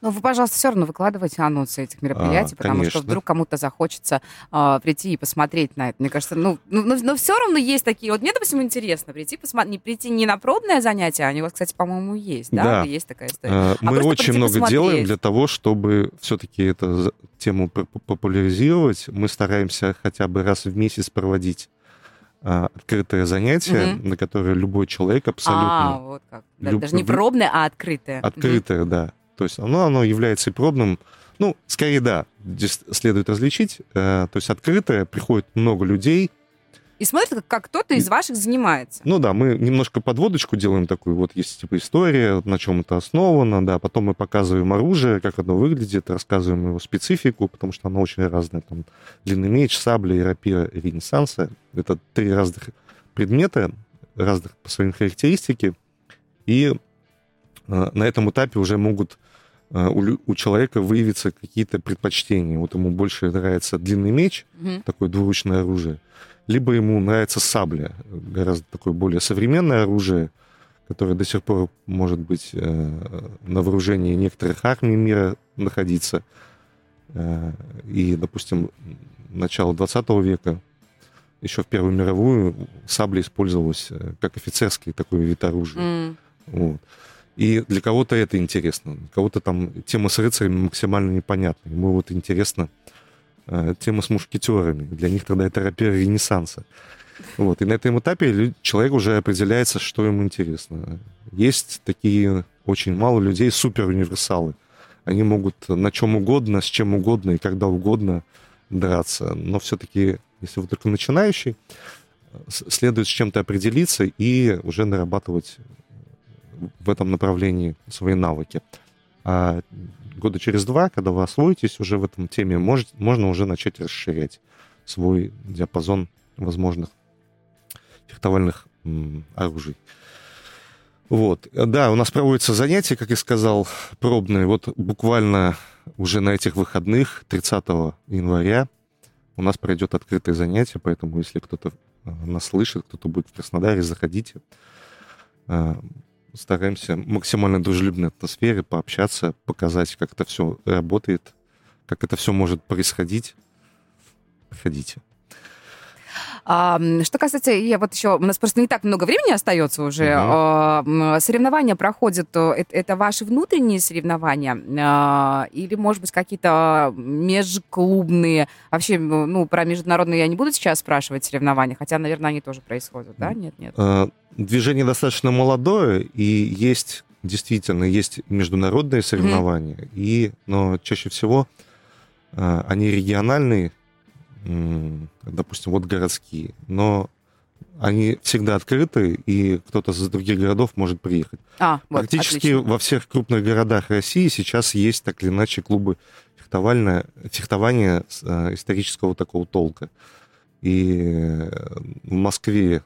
Ну, вы, пожалуйста, все равно выкладывайте анонсы этих мероприятий, А, потому что конечно. вдруг кому-то захочется а, прийти и посмотреть на это. Мне кажется, ну, ну, но, все равно есть такие. Вот мне, допустим, интересно прийти посмотреть, не прийти не на пробное занятие, они у вас, кстати, по-моему, есть, да? Да. Есть такая история. А, Мы очень много посмотреть. делаем для того, чтобы все-таки эту тему популяризировать. Мы стараемся хотя бы раз в месяц проводить а, открытое занятие, Мгм. на которое любой человек А, абсолютно вот как. Да, Люб- Даже не пробное, а открытое. Открытое, да. То есть оно, оно является и пробным. Ну, скорее, да, здесь следует различить. Э, то есть открытое, приходит много людей, и смотрит, как, кто-то из ваших занимается. Ну да, мы немножко подводочку делаем такую, вот есть типа история, на чем это основано, да, потом мы показываем оружие, как оно выглядит, рассказываем его специфику, потому что оно очень разное, там, длинный меч, сабля, рапира, ренессанса, это три разных предмета, разных по своим характеристике, и э, на этом этапе уже могут у, у человека выявиться какие-то предпочтения. Вот ему больше нравится длинный меч, угу. такое двуручное оружие, либо ему нравится сабля, гораздо такое более современное оружие, которое до сих пор может быть э, на вооружении некоторых армий мира находиться. Э, и, допустим, начало 20 века, еще в Первую мировую, сабля использовалась э, как офицерский такой вид оружия. Mm. Вот. И для кого-то это интересно, для кого-то там тема с рыцарями максимально непонятна. Ему вот интересно Э, тема с мушкетерами. Для них тогда это рапиры Ренессанса. Вот. И на этом этапе человек уже определяется, что ему интересно. Есть такие очень мало людей, супер-универсалы. Они могут на чем угодно, с чем угодно и когда угодно драться. Но все-таки, если вы только начинающий, следует с чем-то определиться и уже нарабатывать в этом направлении свои навыки. А года через два, когда вы освоитесь уже в этом теме, может, можно уже начать расширять свой диапазон возможных фехтовальных оружий. Вот. Да, у нас проводятся занятия, как я сказал, пробные. Вот буквально уже на этих выходных, 30 января, у нас пройдет открытое занятие, поэтому если кто-то э, нас слышит, кто-то будет в Краснодаре, заходите. Стараемся максимально дружелюбной атмосфере пообщаться, показать, как это все работает, как это все может происходить. Приходите. А, что касается, я вот еще, у нас просто не так много времени остается уже. Угу. А, соревнования проходят, это, это ваши внутренние соревнования а, или, может быть, какие-то межклубные? Вообще, ну, про международные я не буду сейчас спрашивать соревнования, хотя, наверное, они тоже происходят, да? Нет, нет. А, движение достаточно молодое, и есть действительно есть международные соревнования, mm и, но чаще всего а, они региональные, допустим, вот городские, но они всегда открыты, и кто-то из других городов может приехать. А, вот, Практически отлично. во всех крупных городах России сейчас есть так или иначе клубы фехтовальное, фехтования э, исторического такого толка. И э, в Москве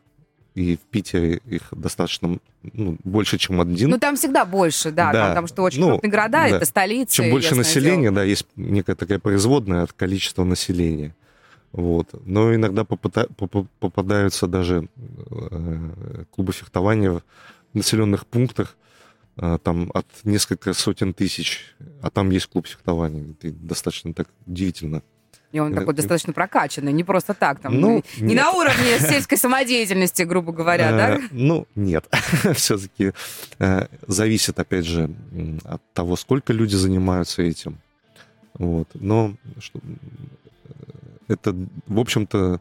и в Питере их достаточно ну, больше, чем один. Ну, там всегда больше, да, да. Там, потому что очень ну, крупные города, да. это столицы. Чем больше населения, дело. да, есть некая такая производная от количества населения. Вот. Но иногда попыта- попадаются даже э, клубы фехтования в населенных пунктах, э, там от нескольких сотен тысяч, а там есть клуб фехтования. Это достаточно так удивительно. И он такой достаточно прокачанный, не просто так, там, ну, не нет. на уровне сельской самодеятельности, грубо говоря, да? Э, ну, нет. Все-таки э, зависит, опять же, от того, сколько люди занимаются этим. Вот. Но что, это, в общем-то,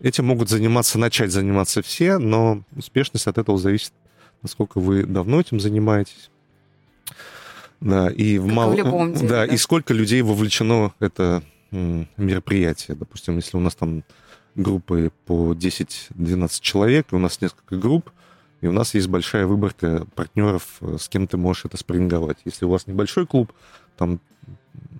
этим могут заниматься, начать заниматься все, но успешность от этого зависит, насколько вы давно этим занимаетесь. Да, и в мал... в деле, да, да, и сколько людей вовлечено в это мероприятие. Допустим, если у нас там группы по 10-12 человек, и у нас несколько групп, и у нас есть большая выборка партнеров, э, с кем ты можешь это спринговать. Если у вас небольшой клуб, там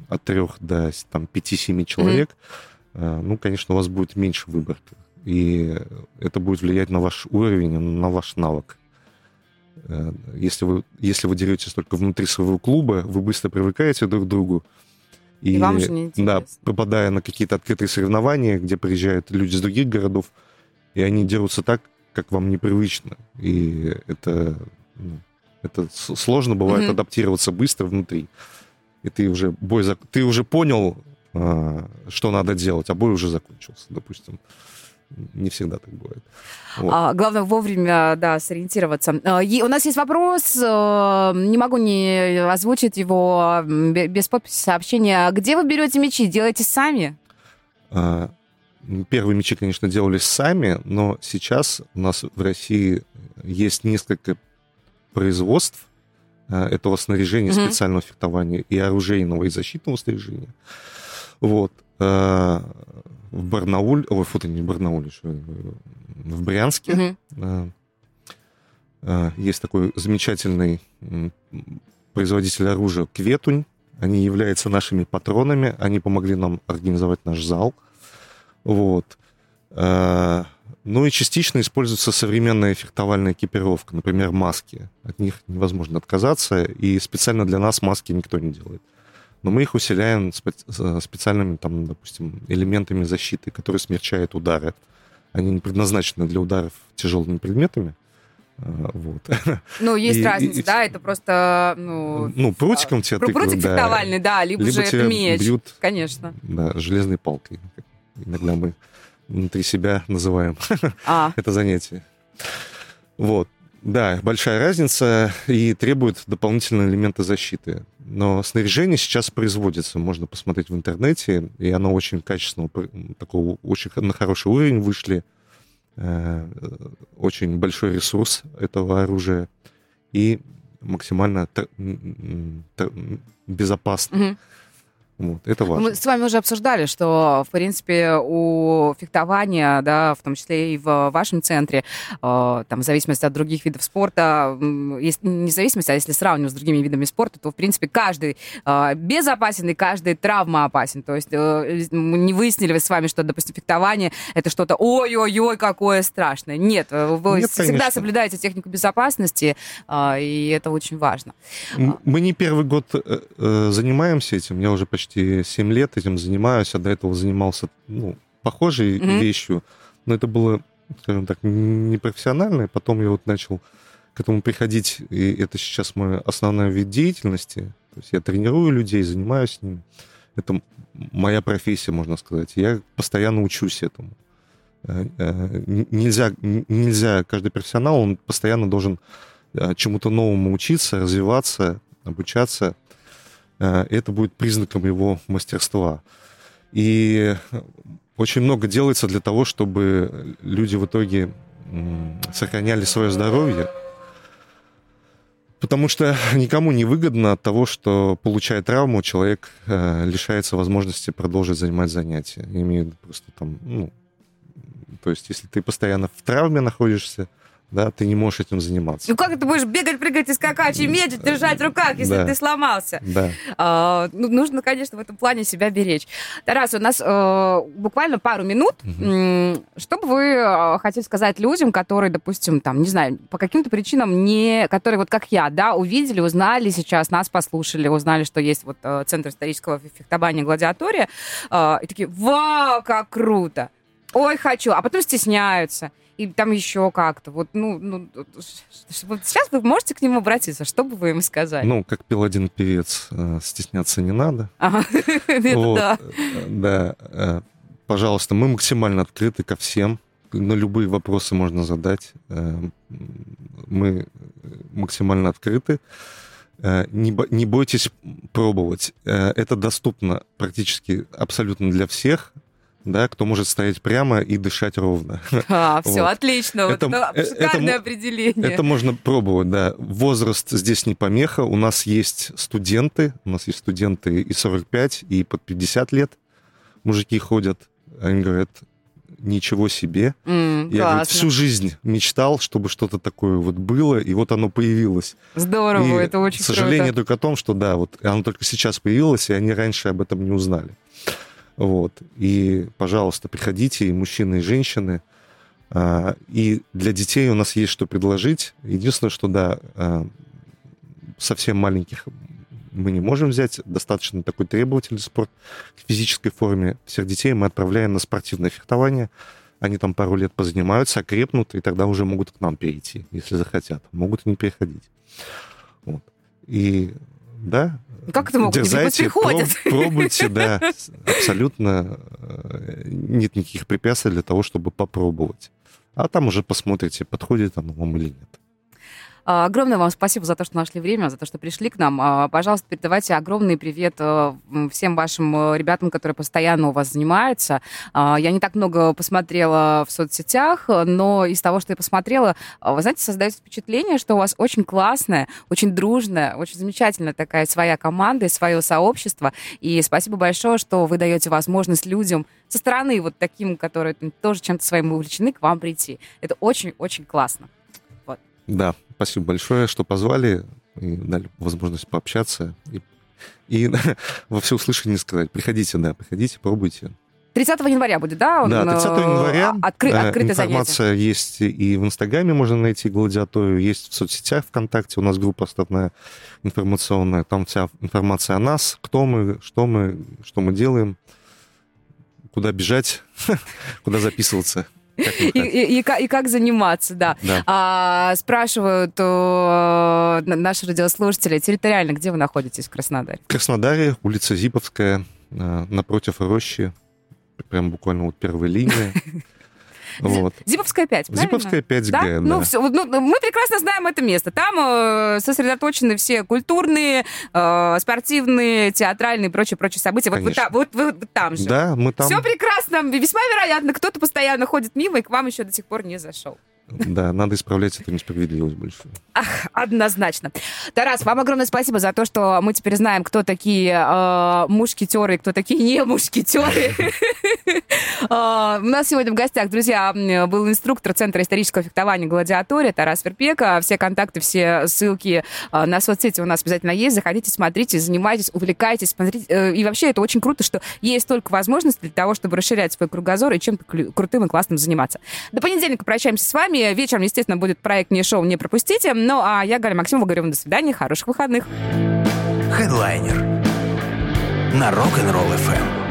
от трех до там, 5-7 человек, mm-hmm ну, конечно, у вас будет меньше выборки. И это будет влиять на ваш уровень, на ваш навык. Э, если вы, если вы деретесь только внутри своего клуба, вы быстро привыкаете друг к другу. И, и вам же не Да, попадая на какие-то открытые соревнования, где приезжают люди из других городов, и они дерутся так, как вам непривычно. И это, ну, это сложно бывает mm-hmm. адаптироваться быстро внутри. И ты уже бой, ты уже понял, что надо делать, а бой уже закончился, допустим. Не всегда так бывает. Вот. А, главное вовремя, да, сориентироваться. А, у нас есть вопрос, э, не могу не озвучить его без подписи сообщения. Где вы берете мечи? Делаете сами? А, первые мечи, конечно, делались сами, но сейчас у нас в России есть несколько производств, э, этого снаряжения Мгм. специального фехтования и оружейного и защитного снаряжения. Вот. Э, В Барнауле, ой, фу, ты не в Барнауле, что, в Брянске Мгм. э, э, есть такой замечательный производитель оружия Кветунь. Они являются нашими патронами. Они помогли нам организовать наш зал. Вот. Э, Ну и частично используется современная фехтовальная экипировка, например, маски. От них невозможно отказаться, и специально для нас маски никто не делает. Но мы их усиляем спе- специальными, там, допустим, элементами защиты, которые смягчают удары. Они не предназначены для ударов тяжелыми предметами. Э, Вот. Ну, есть И- разница, и- да, это просто, ну... Ну, прутиком тебя Про тыкают, прутик да. фехтовальный, да, либо, Либо же это тебя меч. бьют Конечно. да, железной палкой. Иногда мы внутри себя называем А, это занятие. Вот. Да, большая разница и требует дополнительные элементы защиты. Но снаряжение сейчас производится, можно посмотреть в интернете, и оно очень качественного, такого, очень на хороший уровень вышли. Э, Очень большой ресурс этого оружия и максимально безопасно. мгм. Вот, это важно. Мы с вами уже обсуждали, что, в принципе, у фехтования, да, в том числе и в вашем центре, э, там, в зависимости от других видов спорта, если, не зависимости, а если сравнивать с другими видами спорта, то, в принципе, каждый э, безопасен и каждый травмоопасен. То есть э, мы не выяснили вы с вами, что, допустим, фехтование — это что-то ой-ой-ой, какое страшное. Нет, э, вы Нет, всегда конечно. соблюдаете технику безопасности, э, и это очень важно. Мы не первый год э, э, занимаемся этим. Я уже почти 7 лет этим занимаюсь, а до этого занимался ну, похожей Мгм. вещью. Но это было, скажем так, непрофессионально. И Потом я вот начал к этому приходить, и это сейчас мой основной вид деятельности. То есть я тренирую людей, занимаюсь с ними. Это моя профессия, можно сказать. Я постоянно учусь этому. Э, э, Нельзя, нельзя, каждый профессионал, он постоянно должен э, чему-то новому учиться, развиваться, обучаться. Э, Это будет признаком его мастерства. И очень много делается для того, чтобы люди в итоге сохраняли свое здоровье. Потому что никому не выгодно от того, что, получая травму, человек э, лишается возможности продолжить занимать занятия. Я просто там, ну, то есть, если ты постоянно в травме находишься, да, ты не можешь этим заниматься. Ну как ты будешь бегать, прыгать и скакать, и медь держать в руках, если Да. ты сломался? Да. А, ну, нужно, конечно, в этом плане себя беречь. Тарас, у нас э, буквально пару минут. М, Что бы вы э, хотели сказать людям, которые, допустим, там, не знаю, по каким-то причинам не... Которые вот как я, да, увидели, узнали сейчас, нас послушали, узнали, что есть вот э, Центр исторического фехтования «Гладиатория», э, и такие, вау, как круто! Ой, хочу, а потом стесняются. И там еще как-то. Вот, ну, ну, вот сейчас вы можете к нему обратиться. Что бы вы им сказали? Ну, как пел один певец, э, стесняться не надо. Ага, Вот, да. э, да. э, Пожалуйста, мы максимально открыты ко всем. На любые вопросы можно задать. Мы максимально открыты. Не, бо- не бойтесь пробовать. Это доступно практически абсолютно для всех, да, кто может стоять прямо и дышать ровно. А, все, Вот. отлично. Вот Это- это э, шикарное это определение. Это можно пробовать, да. Возраст здесь не помеха. У нас есть студенты, у нас есть студенты и 45, и под 50 лет. Мужики ходят, они говорят, ничего себе. М, Я классно. всю жизнь мечтал, чтобы что-то такое вот было, и вот оно появилось. Здорово, И это очень Сожаление круто. только о том, что да, вот оно только сейчас появилось, и они раньше об этом не узнали. Вот. И, пожалуйста, приходите, и мужчины, и женщины. А, И для детей у нас есть что предложить. Единственное, что да, а, совсем маленьких мы не можем взять. Достаточно такой требовательный спорт к физической форме. Всех детей мы отправляем на спортивное фехтование. Они там пару лет позанимаются, окрепнут, и тогда уже могут к нам перейти, если захотят. Могут и не переходить. Вот. И да, Как это могут? Дерзайте, приходят. проб- пробуйте, да. Абсолютно э, нет никаких препятствий для того, чтобы попробовать. А там уже посмотрите, подходит оно вам или нет. А, огромное вам спасибо за то, что нашли время, за то, что пришли к нам. А, пожалуйста, передавайте огромный привет э, всем вашим э, ребятам, которые постоянно у вас занимаются. А, я не так много посмотрела в соцсетях, но из того, что я посмотрела, вы знаете, создается впечатление, что у вас очень классная, очень дружная, очень замечательная такая своя команда и свое сообщество. И спасибо большое, что вы даете возможность людям со стороны вот таким, которые тоже чем-то своим увлечены, к вам прийти. Это очень-очень классно. Да, спасибо большое, что позвали и дали возможность пообщаться и, и во всеуслышание сказать. Приходите, да, приходите, пробуйте. 30 января будет, да? Он, да, 30 э, января. Откры, э, открытое Информация занятие. есть и в Инстаграме можно найти гладиаторию, есть в соцсетях ВКонтакте. У нас группа остатная информационная. Там вся информация о нас, кто мы, что мы, что мы делаем, куда бежать, куда записываться. И, и, и, и как заниматься, да. да. А, спрашивают о, наши радиослушатели, территориально, где вы находитесь в Краснодаре? В Краснодаре, улица Зиповская, э, напротив рощи, прям буквально вот первой линии. Вот. Зиповская 5, правильно? Зиповская 5Г, да? да. Ну, все, ну, мы прекрасно знаем это место. Там э, сосредоточены все культурные, э, спортивные, театральные и прочие-прочие события. Вот вы, там, вот вы там же. Да, мы там. Все прекрасно. Весьма вероятно, кто-то постоянно ходит мимо и к вам еще до сих пор не зашел. Да, надо исправлять эту несправедливость большую. Ах, однозначно. Тарас, вам огромное спасибо за то, что мы теперь знаем, кто такие э, мушкетеры кто такие не мушкетеры. А, у нас сегодня в гостях, друзья, был инструктор Центра исторического фехтования «Гладиатория» Тарас Верпека. Все контакты, все ссылки а, на соцсети у нас обязательно есть. Заходите, смотрите, занимайтесь, увлекайтесь, смотрите. Э, и вообще это очень круто, что есть столько возможностей для того, чтобы расширять свой кругозор и чем-то крутым и классным заниматься. До понедельника прощаемся с вами вами. Вечером, естественно, будет проект «Не шоу, не пропустите». Ну, а я, Галя Максимова, говорю вам до свидания, хороших выходных. Хедлайнер на Rock'n'Roll FM.